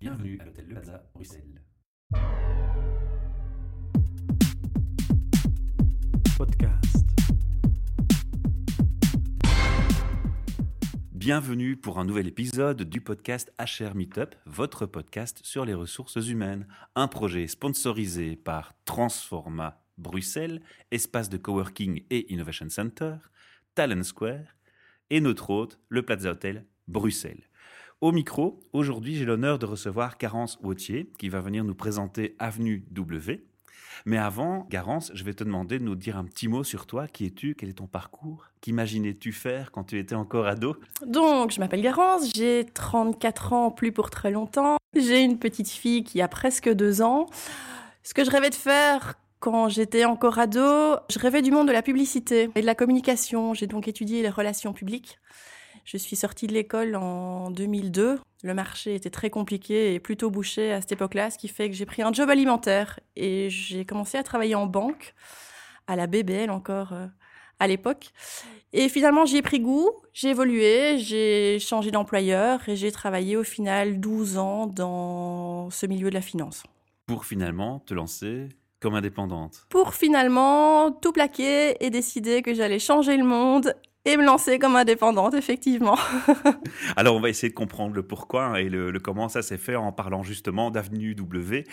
Bienvenue à l'hôtel Le Plaza, Bruxelles. Podcast. Bienvenue pour un nouvel épisode du podcast HR Meetup, votre podcast sur les ressources humaines. Un projet sponsorisé par Transforma Bruxelles, espace de coworking et innovation center, Talent Square et notre hôte, le Plaza Hotel Bruxelles. Au micro, aujourd'hui, j'ai l'honneur de recevoir Garance Wautier qui va venir nous présenter Avenue W. Mais avant, Garance, je vais te demander de nous dire un petit mot sur toi. Qui es-tu? Quel est ton parcours? Qu'imaginais-tu faire quand tu étais encore ado? Donc, je m'appelle Garance, j'ai 34 ans, plus pour très longtemps. J'ai une petite fille qui a presque deux ans. Ce que je rêvais de faire quand j'étais encore ado, je rêvais du monde de la publicité et de la communication. J'ai donc étudié les relations publiques. Je suis sortie de l'école en 2002. Le marché était très compliqué et plutôt bouché à cette époque-là, ce qui fait que j'ai pris un job alimentaire et j'ai commencé à travailler en banque, à la BBL encore euh, à l'époque. Et finalement, j'y ai pris goût, j'ai évolué, j'ai changé d'employeur et j'ai travaillé au final 12 ans dans ce milieu de la finance. Pour finalement te lancer comme indépendante. Pour finalement tout plaquer et décider que j'allais changer le monde et me lancer comme indépendante, effectivement. Alors, on va essayer de comprendre le pourquoi et le, le comment ça s'est fait en parlant justement d'Avenue W.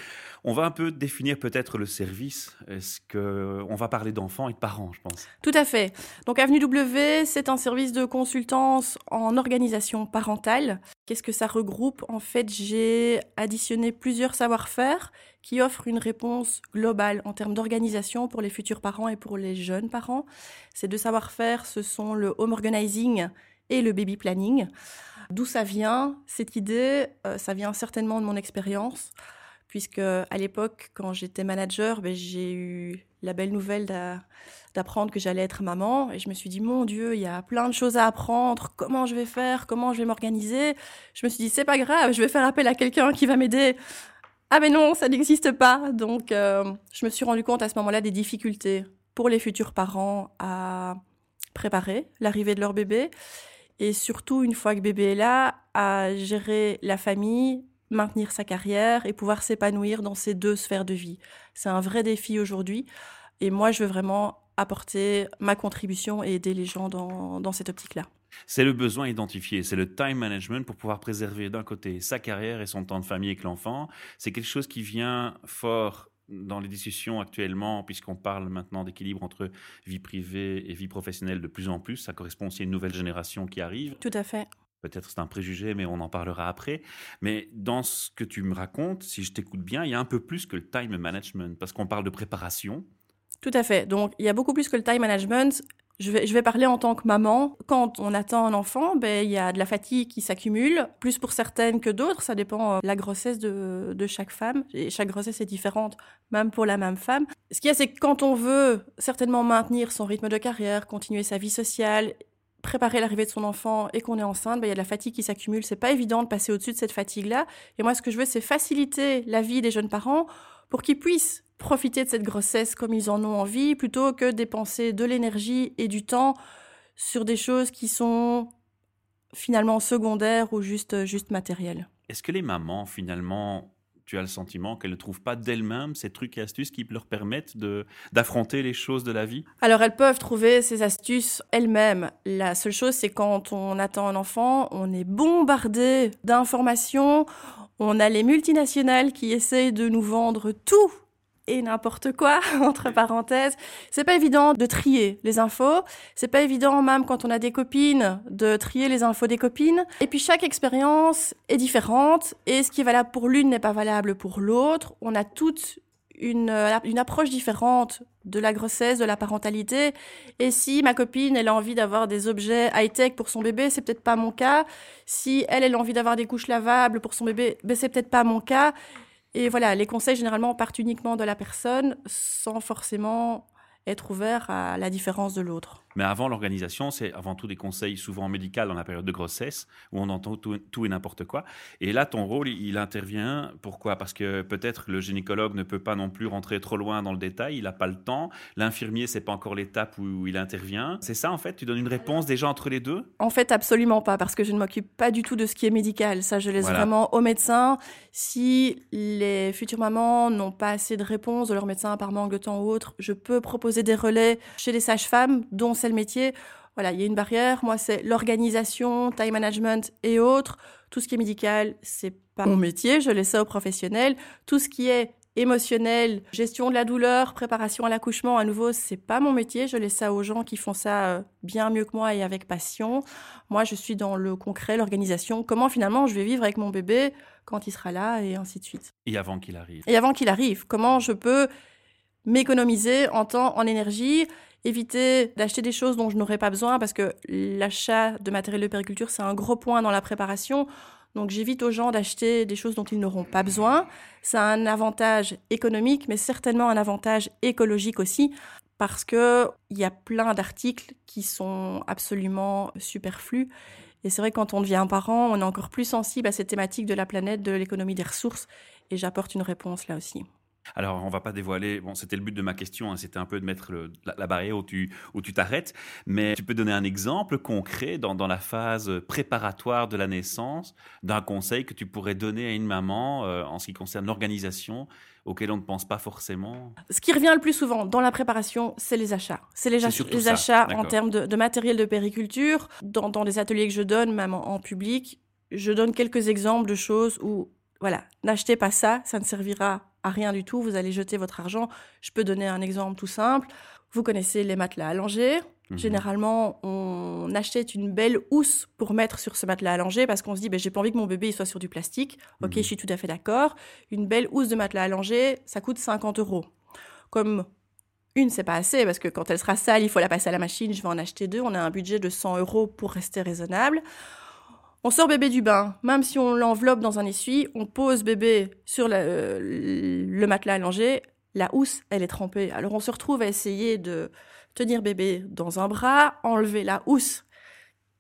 On va un peu définir peut-être le service. Est-ce que on va parler d'enfants et de parents, je pense? Tout à fait. Donc, Avenue W, c'est un service de consultance en organisation parentale. Qu'est-ce que ça regroupe? En fait, j'ai additionné plusieurs savoir-faire qui offrent une réponse globale en termes d'organisation pour les futurs parents et pour les jeunes parents. Ces deux savoir-faire, ce sont le home organizing et le baby planning. D'où ça vient Cette idée, euh, ça vient certainement de mon expérience, puisque à l'époque, quand j'étais manager, ben, j'ai eu la belle nouvelle d'apprendre que j'allais être maman, et je me suis dit, mon Dieu, il y a plein de choses à apprendre, comment je vais faire, comment je vais m'organiser? Je me suis dit, c'est pas grave, je vais faire appel à quelqu'un qui va m'aider. Ah mais non, ça n'existe pas. Donc euh, je me suis rendu compte à ce moment-là des difficultés pour les futurs parents à préparer l'arrivée de leur bébé. Et surtout une fois que bébé est là à gérer la famille, maintenir sa carrière et pouvoir s'épanouir dans ces deux sphères de vie. C'est un vrai défi aujourd'hui et moi je veux vraiment apporter ma contribution et aider les gens dans, dans cette optique-là. C'est le besoin identifié, c'est le time management pour pouvoir préserver d'un côté sa carrière et son temps de famille avec l'enfant. C'est quelque chose qui vient fort dans les discussions actuellement, puisqu'on parle maintenant d'équilibre entre vie privée et vie professionnelle de plus en plus. Ça correspond aussi à une nouvelle génération qui arrive. Tout à fait. Peut-être c'est un préjugé, mais on en parlera après. Mais dans ce que tu me racontes, si je t'écoute bien, il y a un peu plus que le time management, parce qu'on parle de préparation. Tout à fait. Donc, il y a beaucoup plus que le time management. Je vais, parler en tant que maman. Quand on attend un enfant, ben, il y a de la fatigue qui s'accumule, plus pour certaines que d'autres. Ça dépend de la grossesse de, de chaque femme. Et chaque grossesse est différente, même pour la même femme. Ce qu'il y a, c'est que quand on veut certainement maintenir son rythme de carrière, continuer sa vie sociale, préparer l'arrivée de son enfant et qu'on est enceinte, ben, il y a de la fatigue qui s'accumule. C'est pas évident de passer au-dessus de cette fatigue-là. Et moi, ce que je veux, c'est faciliter la vie des jeunes parents pour qu'ils puissent profiter de cette grossesse comme ils en ont envie, plutôt que dépenser de l'énergie et du temps sur des choses qui sont finalement secondaires ou juste, juste matérielles. Est-ce que les mamans, finalement, tu as le sentiment qu'elles ne trouvent pas d'elles-mêmes ces trucs et astuces qui leur permettent d'affronter les choses de la vie? Alors elles peuvent trouver ces astuces elles-mêmes. La seule chose, c'est quand on attend un enfant, on est bombardé d'informations, on a les multinationales qui essayent de nous vendre tout et n'importe quoi, entre parenthèses. C'est pas évident de trier les infos. C'est pas évident, même quand on a des copines, de trier les infos des copines. Et puis chaque expérience est différente et ce qui est valable pour l'une n'est pas valable pour l'autre. On a toute une, une approche différente de la grossesse, de la parentalité. Et si ma copine, elle a envie d'avoir des objets high-tech pour son bébé, c'est peut-être pas mon cas. Si elle, elle a envie d'avoir des couches lavables pour son bébé, ben c'est peut-être pas mon cas. Et voilà, les conseils généralement partent uniquement de la personne sans forcément être ouverts à la différence de l'autre. Mais avant l'organisation, c'est avant tout des conseils souvent médicaux dans la période de grossesse, où on entend tout, et n'importe quoi. Et là, ton rôle, il, intervient. Pourquoi? Parce que peut-être le gynécologue ne peut pas non plus rentrer trop loin dans le détail, il n'a pas le temps. L'infirmier, c'est pas encore l'étape où, il intervient. C'est ça, en fait? Tu donnes une réponse déjà entre les deux? En fait, absolument pas, parce que je ne m'occupe pas du tout de ce qui est médical. Ça, je laisse vraiment au médecin. Si les futures mamans n'ont pas assez de réponses de leur médecin par manque de temps ou autre, je peux proposer des relais chez les sages-femmes, dont le métier. Voilà, il y a une barrière. Moi, c'est l'organisation, time management et autres. Tout ce qui est médical, c'est pas mon métier. Je laisse ça aux professionnels. Tout ce qui est émotionnel, gestion de la douleur, préparation à l'accouchement, à nouveau, c'est pas mon métier. Je laisse ça aux gens qui font ça euh, bien mieux que moi et avec passion. Moi, je suis dans le concret, l'organisation. Comment finalement je vais vivre avec mon bébé quand il sera là et ainsi de suite. Et avant qu'il arrive. Et avant qu'il arrive. Comment je peux m'économiser en temps, en énergie, éviter d'acheter des choses dont je n'aurais pas besoin parce que l'achat de matériel de périculture, c'est un gros point dans la préparation. Donc j'évite aux gens d'acheter des choses dont ils n'auront pas besoin. Ça a un avantage économique, mais certainement un avantage écologique aussi, parce qu'il y a plein d'articles qui sont absolument superflus. Et c'est vrai que quand on devient parent, on est encore plus sensible à cette thématique de la planète, de l'économie des ressources. Et j'apporte une réponse là aussi. Alors, on va pas dévoiler, bon, c'était le but de ma question, hein, c'était un peu de mettre la, barrière où tu où tu t'arrêtes, mais tu peux donner un exemple concret dans, dans, la phase préparatoire de la naissance d'un conseil que tu pourrais donner à une maman euh, en ce qui concerne l'organisation auquel on ne pense pas forcément? Ce qui revient le plus souvent dans la préparation, c'est les achats. C'est les, les achats en termes de, matériel de périculture. Dans, dans des ateliers que je donne, même en public, je donne quelques exemples de choses où, voilà, n'achetez pas ça, ça ne servira rien du tout, vous allez jeter votre argent. Je peux donner un exemple tout simple. Vous connaissez les matelas allongés. Mhm. Généralement, on achète une belle housse pour mettre sur ce matelas allongé parce qu'on se dit, ben, j'ai pas envie que mon bébé soit sur du plastique. Ok, mhm. je suis tout à fait d'accord. Une belle housse de matelas allongé, ça coûte 50 euros. Comme une, c'est pas assez parce que quand elle sera sale, il faut la passer à la machine. Je vais en acheter deux. On a un budget de 100 euros pour rester raisonnable. On sort bébé du bain, même si on l'enveloppe dans un essuie, on pose bébé sur euh, le matelas allongé, la housse, elle est trempée. Alors on se retrouve à essayer de tenir bébé dans un bras, enlever la housse.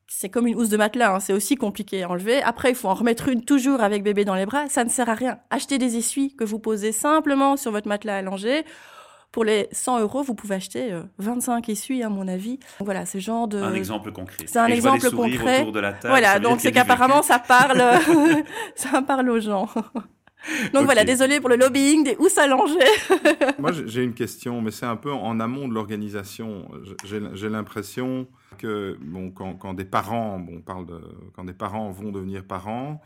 C'est comme une housse de matelas, hein, c'est aussi compliqué à enlever. Après, il faut en remettre une toujours avec bébé dans les bras. Ça ne sert à rien. Achetez des essuies que vous posez simplement sur votre matelas allongé pour les 100 euros, vous pouvez acheter 25 euh, essuies, à mon avis. Voilà, ce genre de. Un exemple concret. C'est un exemple concret. Autour de la table, voilà, donc c'est qu'apparemment ça parle, ça parle aux gens. Donc voilà, désolé pour le lobbying des housses allongées. Moi, j'ai une question, mais c'est un peu en amont de l'organisation. J'ai l'impression que bon, quand, quand, des parents, bon, on parle de quand des parents vont devenir parents,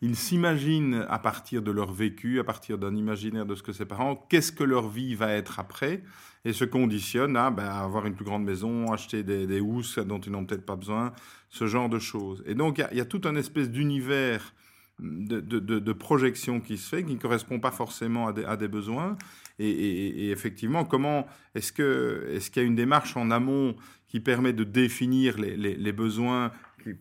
ils s'imaginent à partir de leur vécu, à partir d'un imaginaire de ce que ces parents, qu'est-ce que leur vie va être après, et se conditionnent à, ben, avoir une plus grande maison, acheter des, des housses dont ils n'ont peut-être pas besoin, ce genre de choses. Et donc il y, y, a tout un espèce d'univers de, de, projection qui se fait, qui ne correspond pas forcément à des, à des besoins. Et, effectivement, comment est-ce que est-ce qu'il y a une démarche en amont qui permet de définir les, les, besoins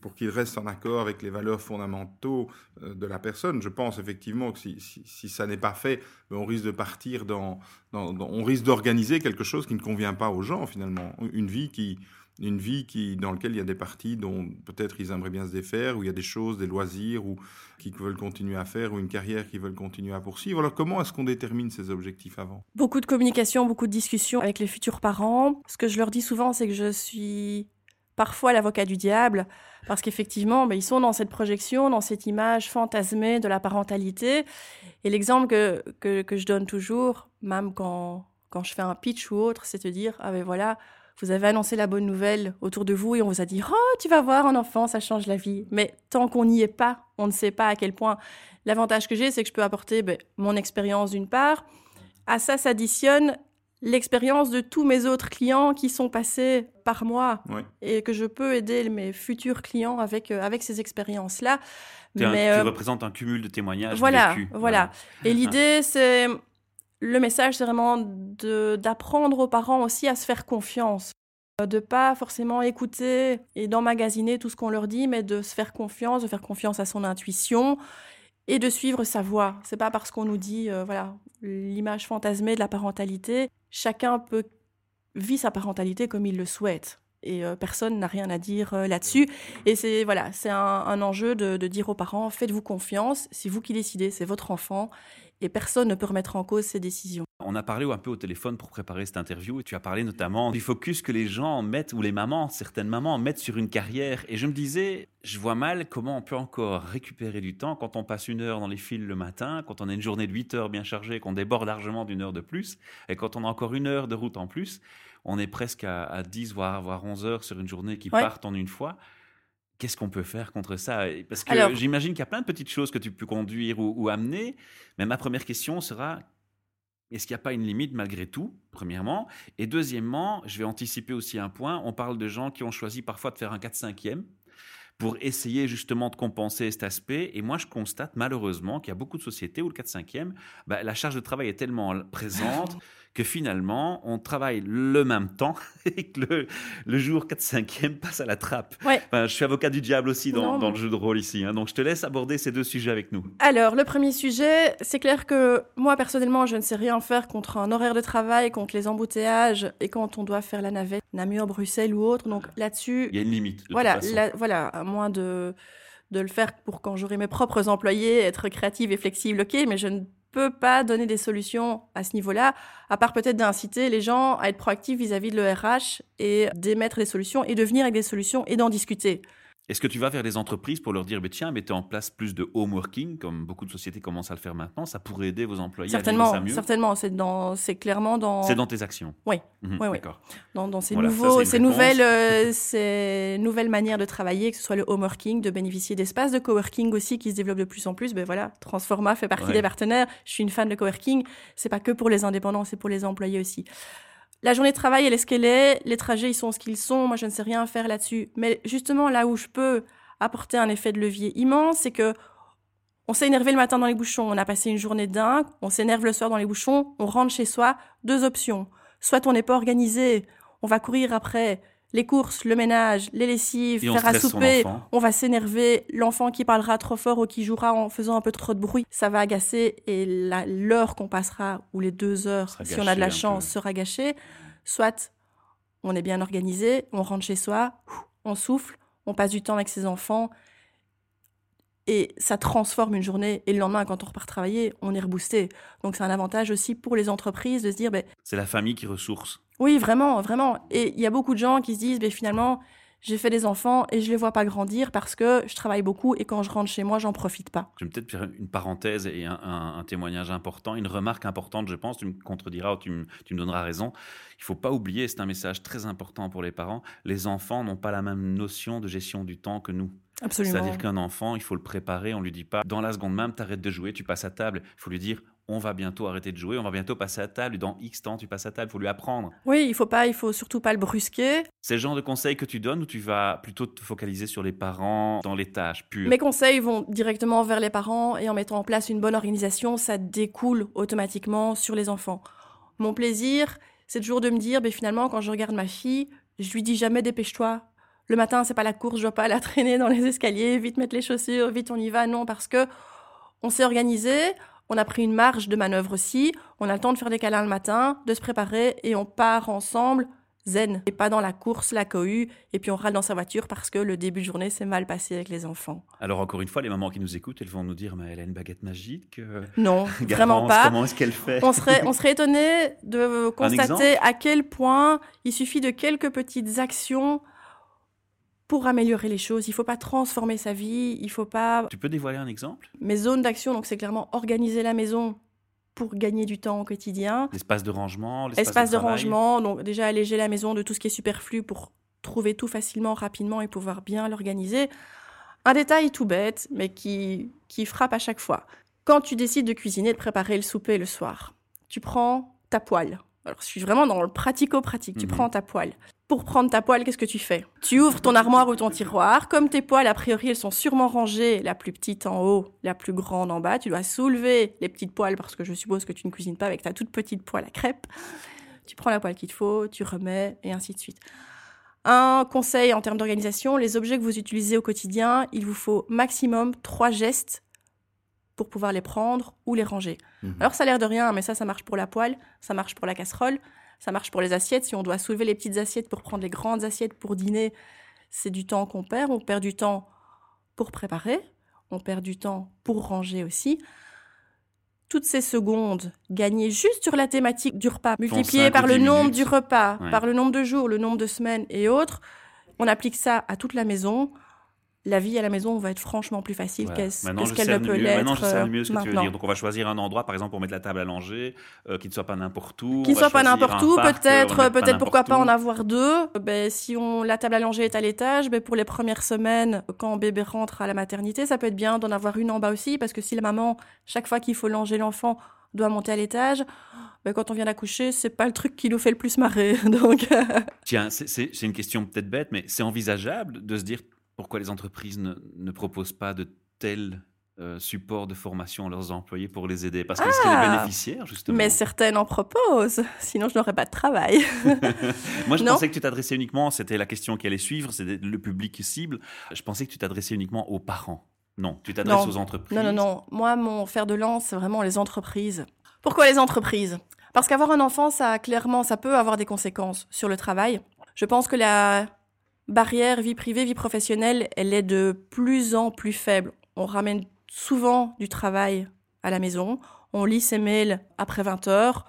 pour qu'ils restent en accord avec les valeurs fondamentaux euh, de la personne? Je pense effectivement que si, si, ça n'est pas fait, ben, on risque de partir dans, dans on risque d'organiser quelque chose qui ne convient pas aux gens finalement, une vie qui une vie dans laquelle il y a des parties dont peut-être ils aimeraient bien se défaire, où il y a des choses, des loisirs, ou qu'ils veulent continuer à faire, ou une carrière qu'ils veulent continuer à poursuivre. Alors comment est-ce qu'on détermine ces objectifs avant? Beaucoup de communication, beaucoup de discussions avec les futurs parents. Ce que je leur dis souvent, c'est que je suis parfois l'avocat du diable, parce qu'effectivement, ben, ils sont dans cette projection, dans cette image fantasmée de la parentalité. Et l'exemple que, que, que je donne toujours, même quand, quand je fais un pitch ou autre, c'est de dire, ah ben voilà, vous avez annoncé la bonne nouvelle autour de vous et on vous a dit oh tu vas voir un enfant ça change la vie. Mais tant qu'on n'y est pas on ne sait pas à quel point. L'avantage que j'ai c'est que je peux apporter ben, mon expérience d'une part. À ça s'additionne l'expérience de tous mes autres clients qui sont passés par moi et que je peux aider mes futurs clients avec euh, avec ces expériences là mais tu euh, représentes un cumul de témoignages voilà, voilà. Voilà. Et l'idée c'est le message, c'est vraiment d'apprendre aux parents aussi à se faire confiance. Euh, de pas forcément écouter et d'emmagasiner tout ce qu'on leur dit, mais de se faire confiance, de faire confiance à son intuition et de suivre sa voie. C'est pas parce qu'on nous dit, euh, voilà, l'image fantasmée de la parentalité. Chacun peut vivre sa parentalité comme il le souhaite. et euh, personne n'a rien à dire là-dessus. Et c'est voilà, c'est un, enjeu de dire aux parents faites-vous confiance, c'est vous qui décidez, c'est votre enfant et personne ne peut remettre en cause ces décisions. On a parlé un peu au téléphone pour préparer cette interview et tu as parlé notamment du focus que les gens mettent, ou les mamans, certaines mamans mettent sur une carrière. Et je me disais, je vois mal comment on peut encore récupérer du temps quand on passe une heure dans les fils le matin, quand on a une journée de 8 heures bien chargée, qu'on déborde largement d'une heure de plus, et quand on a encore une heure de route en plus, on est presque à, à 10 voire, voire 11 heures sur une journée qui Ouais. partent en une fois. Qu'est-ce qu'on peut faire contre ça? Parce que Alors- j'imagine qu'il y a plein de petites choses que tu peux conduire ou, ou amener. Mais ma première question sera est-ce qu'il n'y a pas une limite malgré tout, premièrement? Et deuxièmement, je vais anticiper aussi un point. On parle de gens qui ont choisi parfois de faire un 4-5e pour essayer justement de compenser cet aspect. Et moi, je constate malheureusement qu'il y a beaucoup de sociétés où le 4-5e, bah, la charge de travail est tellement présente que finalement, on travaille le même temps et que le, le jour 4-5e passe à la trappe. Ouais. Enfin, je suis avocat du diable aussi dans, Non, dans non. le jeu de rôle ici. hein. donc, je te laisse aborder ces deux sujets avec nous. Alors, le premier sujet, c'est clair que moi, personnellement, je ne sais rien faire contre un horaire de travail, contre les embouteillages et quand on doit faire la navette, Namur, Bruxelles ou autre. Donc là-dessus, Il y a une limite. de voilà, toute façon. là- voilà, à moins de, de le faire pour quand j'aurai mes propres employés, être créative et flexible, ok, mais je ne peux pas donner des solutions à ce niveau-là, à part peut-être d'inciter les gens à être proactifs vis-à-vis de l'ERH et d'émettre des solutions et de venir avec des solutions et d'en discuter. Est-ce que tu vas vers les entreprises pour leur dire, mais tiens, mettez en place plus de home working, comme beaucoup de sociétés commencent à le faire maintenant, ça pourrait aider vos employés à vivre Certainement, ça mieux? certainement, c'est dans, c'est clairement dans, C'est dans tes actions Oui. Mhm, Oui, oui. D'accord. dans, dans ces, Voilà, nouveaux, ces, nouvelles, euh, ces nouvelles manières de travailler, que ce soit le home working, de bénéficier d'espaces de coworking aussi qui se développent de plus en plus. Ben voilà, Transforma fait partie Ouais. des partenaires. Je suis une fan de coworking. C'est pas que pour les indépendants, c'est pour les employés aussi. La journée de travail, elle est ce qu'elle est. Les trajets, ils sont ce qu'ils sont. Moi, je ne sais rien faire là-dessus. Mais justement, là où je peux apporter un effet de levier immense, c'est que on s'est énervé le matin dans les bouchons, on a passé une journée dingue, on s'énerve le soir dans les bouchons, on rentre chez soi, deux options. Soit on n'est pas organisé, on va courir après les courses, le ménage, les lessives, Et faire à souper, on va s'énerver, l'enfant qui parlera trop fort ou qui jouera en faisant un peu trop de bruit, ça va agacer. Et l'heure qu'on passera ou les deux heures, Sera si on a de la chance, sera gâchée. Soit on est bien organisé, on rentre chez soi, on souffle, on passe du temps avec ses enfants et ça transforme une journée. Et le lendemain, quand on repart travailler, on est reboosté. Donc c'est un avantage aussi pour les entreprises de se dire, ben, C'est la famille qui ressource. oui, vraiment, vraiment. Et il y a beaucoup de gens qui se disent, ben, finalement, j'ai fait des enfants et je les vois pas grandir parce que je travaille beaucoup et quand je rentre chez moi, j'en profite pas. Je vais peut-être faire une parenthèse et un, un- un témoignage important, une remarque importante, je pense, tu me contrediras ou tu me, tu me donneras raison. Il faut pas oublier, c'est un message très important pour les parents, les enfants n'ont pas la même notion de gestion du temps que nous. Absolument. C'est-à-dire qu'un enfant, il faut le préparer, on lui dit pas, dans la seconde même, tu arrêtes de jouer, tu passes à table. Il faut lui dire, on va bientôt arrêter de jouer, on va bientôt passer à table, dans X temps, tu passes à table, il faut lui apprendre. Oui, il faut pas, il faut surtout pas le brusquer. C'est le genre de conseils que tu donnes ou tu vas plutôt te focaliser sur les parents dans les tâches pures? Mes conseils vont directement vers les parents et en mettant en place une bonne organisation, ça découle automatiquement sur les enfants. Mon plaisir, c'est toujours de me dire, ben finalement, quand je regarde ma fille, je lui dis jamais dépêche-toi. Le matin, c'est pas la course, je dois pas la traîner dans les escaliers, vite mettre les chaussures, vite on y va. Non, parce que on s'est organisé, on a pris une marge de manœuvre aussi, on a le temps de faire des câlins le matin, de se préparer et on part ensemble zen et pas dans la course, la cohue et puis on râle dans sa voiture parce que le début de journée s'est mal passé avec les enfants. Alors encore une fois, les mamans qui nous écoutent, elles vont nous dire, mais elle a une baguette magique. euh, Non, vraiment pas. Comment est-ce qu'elle fait On serait, on serait étonné de constater à quel point il suffit de quelques petites actions pour améliorer les choses. Il faut pas transformer sa vie, il faut pas Tu peux dévoiler un exemple? Mes zones d'action. Donc c'est clairement organiser la maison pour gagner du temps au quotidien. L'espace de rangement, Espace de travail. rangement, donc déjà alléger la maison de tout ce qui est superflu pour trouver tout facilement, rapidement et pouvoir bien l'organiser. Un détail tout bête, mais qui, qui frappe à chaque fois. Quand tu décides de cuisiner, de préparer le souper le soir, tu prends ta poêle. Alors, je suis vraiment dans le pratico-pratique. Tu Mhm. prends ta poêle. Pour prendre ta poêle, qu'est-ce que tu fais? Tu ouvres ton armoire ou ton tiroir. Comme tes poêles, a priori, elles sont sûrement rangées, la plus petite en haut, la plus grande en bas. Tu dois soulever les petites poêles parce que je suppose que tu ne cuisines pas avec ta toute petite poêle à crêpes. Tu prends la poêle qu'il te faut, tu remets, et ainsi de suite. Un conseil en termes d'organisation, les objets que vous utilisez au quotidien, il vous faut maximum trois gestes pour pouvoir les prendre ou les ranger. Mhm. Alors ça a l'air de rien, mais ça, ça marche pour la poêle, ça marche pour la casserole. Ça marche pour les assiettes. Si on doit soulever les petites assiettes pour prendre les grandes assiettes pour dîner, c'est du temps qu'on perd. On perd du temps pour préparer. On perd du temps pour ranger aussi. Toutes ces secondes gagnées juste sur la thématique du repas, multipliées par le nombre du repas, Ouais. par le nombre de jours, le nombre de semaines et autres, on applique ça à toute la maison. La vie à la maison va être franchement plus facile Voilà. qu'est-ce qu'elle ne peut l'être maintenant, je cerne euh, mieux ce que tu veux dire. Donc, on va choisir un endroit, par exemple, pour mettre la table à langer, euh, qui ne soit pas n'importe où. Qui ne soit pas n'importe où, euh, peut-être, peut-être pourquoi pas en avoir deux. Ben, si on, la table à langer est à l'étage, ben, pour les premières semaines, quand bébé rentre à la maternité, ça peut être bien d'en avoir une en bas aussi, parce que si la maman, chaque fois qu'il faut langer l'enfant, doit monter à l'étage, ben, quand on vient d'accoucher, c'est pas le truc qui nous fait le plus marrer. Donc, Tiens, c'est une question peut-être bête, mais c'est envisageable de se dire pourquoi les entreprises ne, ne proposent pas de tels euh, supports de formation à leurs employés pour les aider? Parce que est-ce que les Ah bénéficiaires, justement mais certaines en proposent, sinon je n'aurais pas de travail. Moi, je Non. pensais que tu t'adressais uniquement, c'était la question qui allait suivre, c'était le public cible. Je pensais que tu t'adressais uniquement aux parents. Non, tu t'adresses aux entreprises. Non, non, non. Moi, mon fer de lance, c'est vraiment les entreprises. Pourquoi les entreprises? Parce qu'avoir un enfant, ça clairement, ça peut avoir des conséquences sur le travail. Je pense que la barrière vie privée, vie professionnelle, elle est de plus en plus faible. On ramène souvent du travail à la maison. On lit ses mails après 20 heures.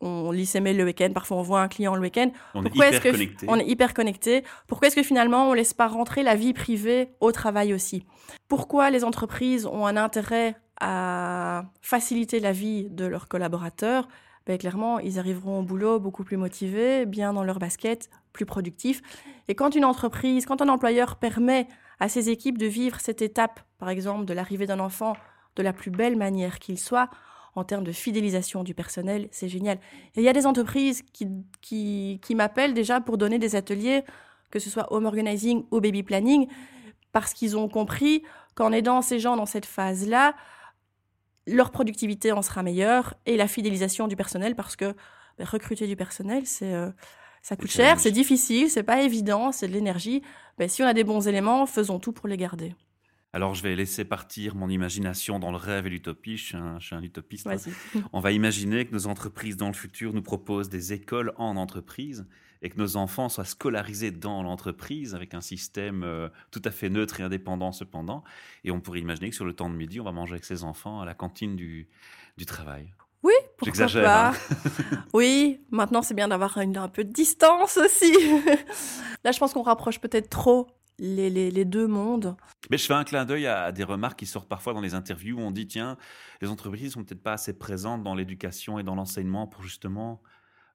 On lit ses mails le week-end. Parfois, on voit un client le week-end. On est Pourquoi hyper est-ce que connecté. on est hyper connecté Pourquoi est-ce que finalement on laisse pas rentrer la vie privée au travail aussi? Pourquoi les entreprises ont un intérêt à faciliter la vie de leurs collaborateurs? Ben, clairement, ils arriveront au boulot beaucoup plus motivés, bien dans leur basket, plus productifs. Et quand une entreprise, quand un employeur permet à ses équipes de vivre cette étape, par exemple, de l'arrivée d'un enfant de la plus belle manière qu'il soit, en termes de fidélisation du personnel, c'est génial. Il y a des entreprises qui, qui, qui m'appellent déjà pour donner des ateliers, que ce soit home organizing ou baby planning, parce qu'ils ont compris qu'en aidant ces gens dans cette phase-là, leur productivité en sera meilleure et la fidélisation du personnel, parce que ben, recruter du personnel, c'est euh, ça coûte cher, c'est difficile, c'est pas évident, c'est de l'énergie. Ben, si on a des bons éléments, faisons tout pour les garder. Alors, je vais laisser partir mon imagination dans le rêve et l'utopie. Je suis un, je suis un utopiste. Vas-y. On va imaginer que nos entreprises dans le futur nous proposent des écoles en entreprise et que nos enfants soient scolarisés dans l'entreprise avec un système euh, tout à fait neutre et indépendant cependant. Et on pourrait imaginer que sur le temps de midi, on va manger avec ses enfants à la cantine du, du travail. Oui, pourquoi pas. hein. oui, maintenant c'est bien d'avoir un peu de distance aussi. Là, je pense qu'on rapproche peut-être trop les, les, les deux mondes. Mais je fais un clin d'œil à, à des remarques qui sortent parfois dans les interviews où on dit tiens, les entreprises sont peut-être pas assez présentes dans l'éducation et dans l'enseignement pour justement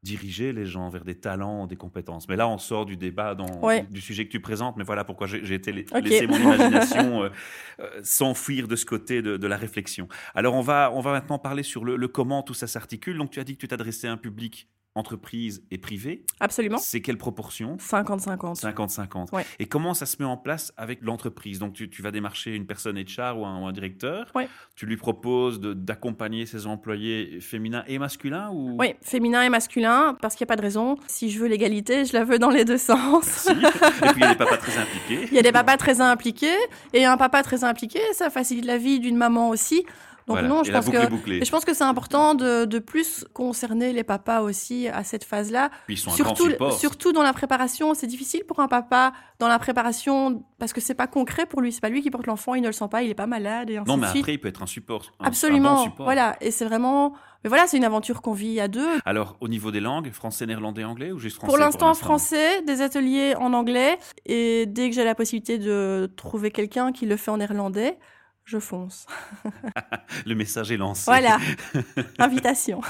diriger les gens vers des talents, des compétences. Mais là, on sort du débat dans, Ouais. du sujet que tu présentes. Mais voilà pourquoi j'ai été laisser mon imagination euh, euh, s'enfuir de ce côté de, de la réflexion. Alors, on va, on va maintenant parler sur le, le comment tout ça s'articule. Donc, tu as dit que tu t'adressais à un public entreprise et privé. Absolument. C'est quelle proportion? 50-50. 50-50. Ouais. Et comment ça se met en place avec l'entreprise? Donc, tu, tu vas démarcher une personne HR ou un, ou un directeur. Ouais. Tu lui proposes d'accompagner ses employés féminins et masculins ou... Oui, féminin et masculin, parce qu'il n'y a pas de raison. Si je veux l'égalité, je la veux dans les deux sens. Merci. et puis, il y a des papas très impliqués. Il y a des papas très impliqués, et un papa très impliqué, ça facilite la vie d'une maman aussi. Donc Voilà. non, je pense que... je pense que c'est important de, de plus concerner les papas aussi à cette phase-là. Ils sont un Surtout, surtout dans la préparation, c'est difficile pour un papa dans la préparation parce que c'est pas concret pour lui. C'est pas lui qui porte l'enfant, il ne le sent pas, il est pas malade et ainsi Non, de mais suite. après, il peut être un support. un- un Absolument, bon support. voilà. Et c'est vraiment, mais voilà, c'est une aventure qu'on vit à deux. Alors, au niveau des langues, français, néerlandais, anglais ou juste français Pour l'instant, français, des ateliers en anglais, et dès que j'ai la possibilité de trouver quelqu'un qui le fait en néerlandais, je fonce. Le message est lancé. Voilà, invitation.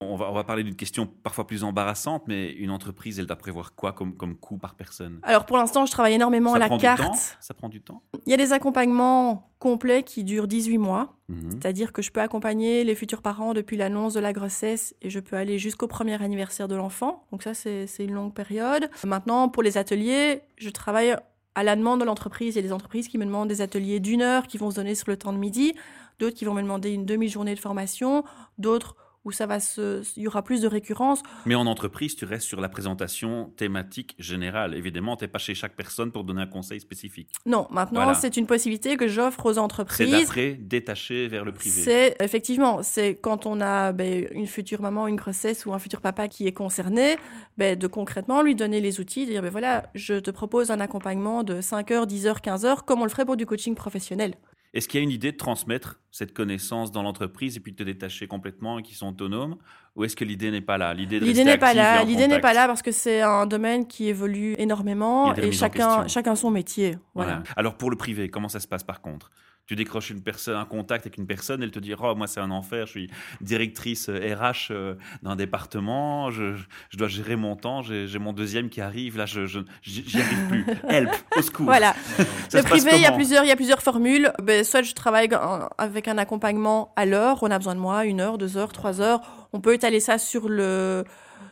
On va, on va parler d'une question parfois plus embarrassante, mais une entreprise, elle doit prévoir quoi comme, comme coût par personne? Alors pour l'instant, je travaille énormément Ça à la prend du carte. temps Ça prend du temps? Il y a des accompagnements complets qui durent 18 mois. Mhm. C'est-à-dire que je peux accompagner les futurs parents depuis l'annonce de la grossesse et je peux aller jusqu'au premier anniversaire de l'enfant. Donc ça, c'est une longue période. Maintenant, pour les ateliers, je travaille à la demande de l'entreprise. Il y a des entreprises qui me demandent des ateliers d'une heure qui vont se donner sur le temps de midi, d'autres qui vont me demander une demi-journée de formation, d'autres où ça va se, il y aura plus de récurrence. Mais en entreprise, tu restes sur la présentation thématique générale. Évidemment, tu n'es pas chez chaque personne pour donner un conseil spécifique. Non, maintenant, c'est une possibilité que j'offre aux entreprises. C'est d'après détaché vers le privé. C'est effectivement, c'est quand on a ben, une future maman, une grossesse ou un futur papa qui est concerné, ben, de concrètement lui donner les outils, de dire ben voilà, je te propose un accompagnement de 5 heures, 10 heures, 15 heures, comme on le ferait pour du coaching professionnel. Est-ce qu'il y a une idée de transmettre cette connaissance dans l'entreprise et puis de te détacher complètement et qu'ils sont autonomes Ou est-ce que l'idée n'est pas là? L'idée n'est pas là. L'idée n'est pas là parce que c'est un domaine qui évolue énormément et chacun, chacun son métier. voilà. Alors pour le privé, comment ça se passe par contre? Tu décroches une personne, un contact avec une personne, elle te dit Oh, moi, c'est un enfer, je suis directrice RH euh, euh, d'un département, je, dois gérer mon temps, j'ai mon deuxième qui arrive, là, je j'y arrive plus. Help, au secours. Voilà. le privé, il y, a plusieurs, il y a plusieurs formules. Ben, soit je travaille avec un accompagnement à l'heure, on a besoin de moi, une heure, deux heures, trois heures. On peut étaler ça sur le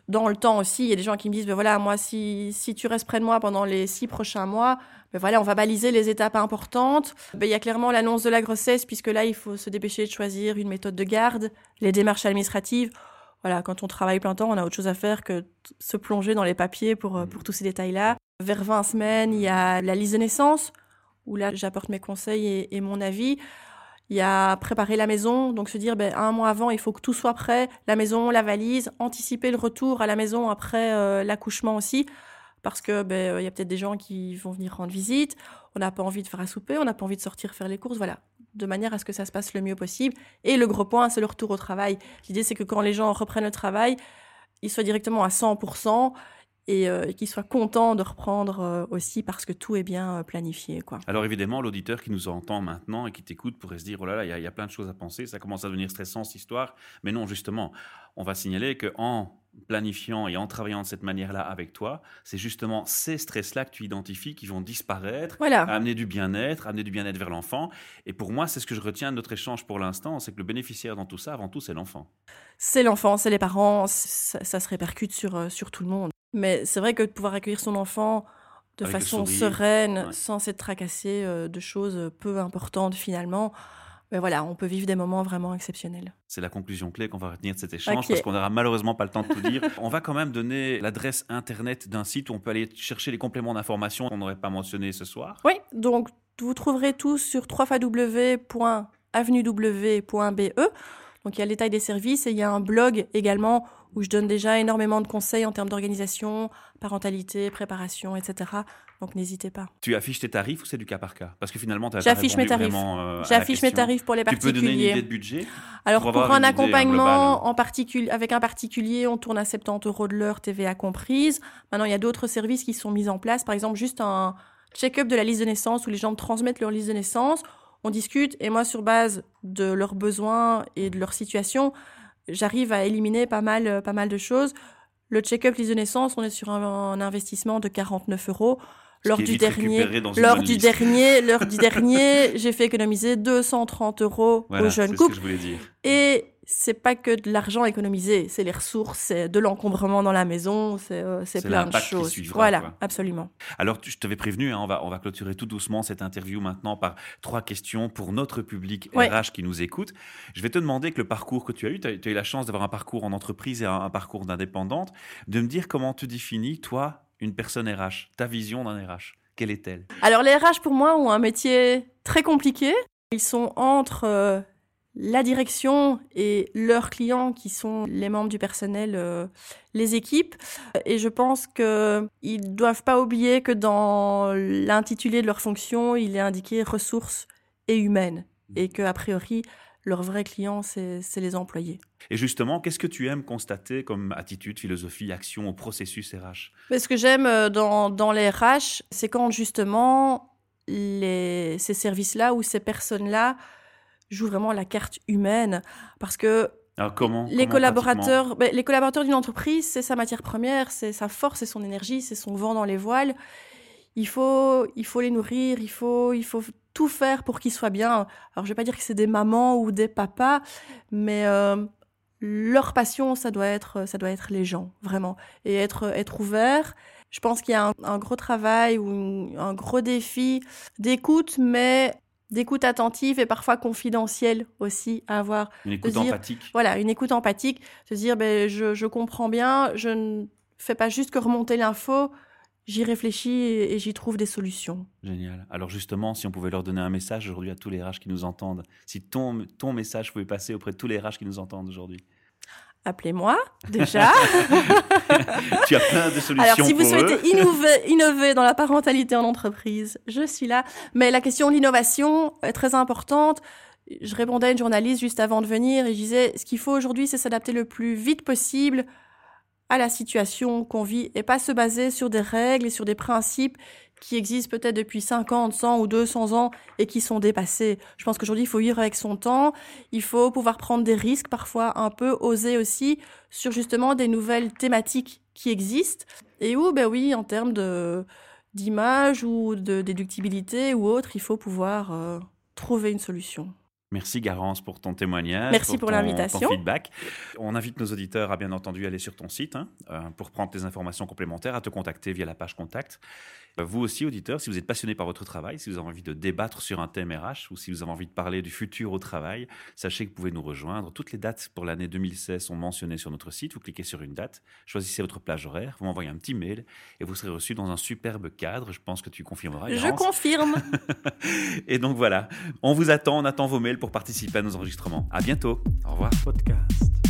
dans le temps aussi. Il y a des gens qui me disent, ben voilà, moi, si, si tu restes près de moi pendant les six prochains mois, ben voilà, on va baliser les étapes importantes. Ben, il y a clairement l'annonce de la grossesse, puisque là, il faut se dépêcher de choisir une méthode de garde, les démarches administratives. Voilà, quand on travaille plein temps, on a autre chose à faire que se plonger dans les papiers pour, euh, pour tous ces détails-là. Vers 20 semaines, il y a la liste de naissance, où là, j'apporte mes conseils et, et mon avis. Il y a préparer la maison, donc se dire ben, un mois avant, il faut que tout soit prêt, la maison, la valise, anticiper le retour à la maison après euh, l'accouchement aussi, parce que ben, euh, y a peut-être des gens qui vont venir rendre visite, on n'a pas envie de faire à souper, on n'a pas envie de sortir faire les courses, voilà, de manière à ce que ça se passe le mieux possible. Et le gros point, c'est le retour au travail. L'idée, c'est que quand les gens reprennent le travail, ils soient directement à 100%, et euh, qu'ils soient contents de reprendre euh, aussi parce que tout est bien euh, planifié. Quoi. Alors évidemment, l'auditeur qui nous entend maintenant et qui t'écoute pourrait se dire, oh là là, il y, a plein de choses à penser, ça commence à devenir stressant cette histoire. Mais non, justement, on va signaler qu'en planifiant et en travaillant de cette manière-là avec toi, c'est justement ces stress-là que tu identifies qui vont disparaître, amener du bien-être, amener du bien-être vers l'enfant. Et pour moi, c'est ce que je retiens de notre échange pour l'instant, c'est que le bénéficiaire dans tout ça, avant tout, c'est l'enfant. C'est l'enfant, c'est les parents, ça, ça, se répercute sur, sur tout le monde. Mais c'est vrai que de pouvoir accueillir son enfant de façon sereine, sans s'être tracassé euh, de choses peu importantes finalement, mais voilà, on peut vivre des moments vraiment exceptionnels. C'est la conclusion clé qu'on va retenir de cet échange parce qu'on n'aura malheureusement pas le temps de tout dire. on va quand même donner l'adresse internet d'un site où on peut aller chercher les compléments d'information qu'on n'aurait pas mentionné ce soir. Oui, donc vous trouverez tout sur www.avenuew.be. Donc il y a le détail des services et il y a un blog également où je donne déjà énormément de conseils en termes d'organisation, parentalité, préparation, etc. Donc n'hésitez pas. Tu affiches tes tarifs ou c'est du cas par cas? Parce que finalement, tu as J'affiche mes tarifs. Euh, J'affiche mes tarifs pour les particuliers. Tu peux donner une idée de budget Alors pour, un accompagnement en particulier, avec un particulier, on tourne à 70 euros de l'heure, TVA comprise. Maintenant, il y a d'autres services qui sont mis en place. Par exemple, juste un check-up de la liste de naissance où les gens transmettent leur liste de naissance. On discute et moi, sur base de leurs besoins et de leur situation, j'arrive à éliminer pas mal, euh, pas mal de choses. Le check-up liste de naissance, on est sur un, investissement de 49 euros. Lors du, dernier, lors du dernier, lors du dernier, j'ai fait économiser 230 euros aux jeunes couples. Et c'est pas que de l'argent économisé, c'est les ressources, c'est de l'encombrement dans la maison, c'est euh, plein de choses. voilà, absolument. Alors, je t'avais prévenu, hein, on, va, on va clôturer tout doucement cette interview maintenant par trois questions pour notre public RH qui nous écoute. Je vais te demander que le parcours que tu as eu, tu as, eu la chance d'avoir un parcours en entreprise et un, parcours d'indépendante, de me dire comment tu définis, toi, une personne RH, ta vision d'un RH. Quelle est-elle? Alors, les RH, pour moi, ont un métier très compliqué. Ils sont entre euh, la direction et leurs clients qui sont les membres du personnel, euh, les équipes. Et je pense qu'ils ne doivent pas oublier que dans l'intitulé de leur fonction, il est indiqué ressources et humaines. Et que, a priori, leur vrai client, c'est les employés. Et justement, qu'est-ce que tu aimes constater comme attitude, philosophie, action au processus RH Ce que j'aime euh, dans, dans les RH, c'est quand justement les, ces services-là ou ces personnes-là joue vraiment la carte humaine parce que comment les collaborateurs, ben, les collaborateurs d'une entreprise, c'est sa matière première, c'est sa force, c'est son énergie, c'est son vent dans les voiles. Il faut, il faut les nourrir, il faut, il faut tout faire pour qu'ils soient bien. Alors je vais pas dire que c'est des mamans ou des papas, mais euh, leur passion, ça doit être, ça doit être les gens, vraiment, et être, être ouvert. Je pense qu'il y a un, gros travail ou un gros défi d'écoute, mais d'écoute attentive et parfois confidentielle aussi à avoir. Une écoute dire, empathique. Voilà, une écoute empathique, se dire ben, je, je comprends bien, je ne fais pas juste que remonter l'info, j'y réfléchis et, et j'y trouve des solutions. Génial. Alors justement, si on pouvait leur donner un message aujourd'hui à tous les RH qui nous entendent, si ton, ton message pouvait passer auprès de tous les RH qui nous entendent aujourd'hui. Appelez-moi déjà. tu as plein de solutions. Alors, si vous eux. souhaitez innover, innover dans la parentalité en entreprise, je suis là. Mais la question de l'innovation est très importante. Je répondais à une journaliste juste avant de venir et je disais, ce qu'il faut aujourd'hui, c'est s'adapter le plus vite possible à la situation qu'on vit et pas se baser sur des règles et sur des principes qui existent peut-être depuis 50, 100 ou 200 ans et qui sont dépassés. Je pense qu'aujourd'hui, il faut vivre avec son temps, il faut pouvoir prendre des risques, parfois un peu oser aussi, sur justement des nouvelles thématiques qui existent et où, ben oui, en termes de d'image ou de déductibilité ou autre, il faut pouvoir euh, trouver une solution. Merci Garance pour ton témoignage. Merci pour ton- l'invitation. Ton feedback. On invite nos auditeurs à bien entendu aller sur ton site hein, euh, pour prendre des informations complémentaires, à te contacter via la page contact. Euh, Vous aussi, auditeurs, si vous êtes passionné par votre travail, si vous avez envie de débattre sur un thème RH ou si vous avez envie de parler du futur au travail, sachez que vous pouvez nous rejoindre. Toutes les dates pour l'année 2016 sont mentionnées sur notre site. Vous cliquez sur une date, choisissez votre plage horaire, vous m'envoyez un petit mail et vous serez reçu dans un superbe cadre. Je pense que tu confirmeras. Je confirme. Et donc voilà, on vous attend, on attend vos mails pour participer à nos enregistrements. À bientôt. Au revoir. Podcast.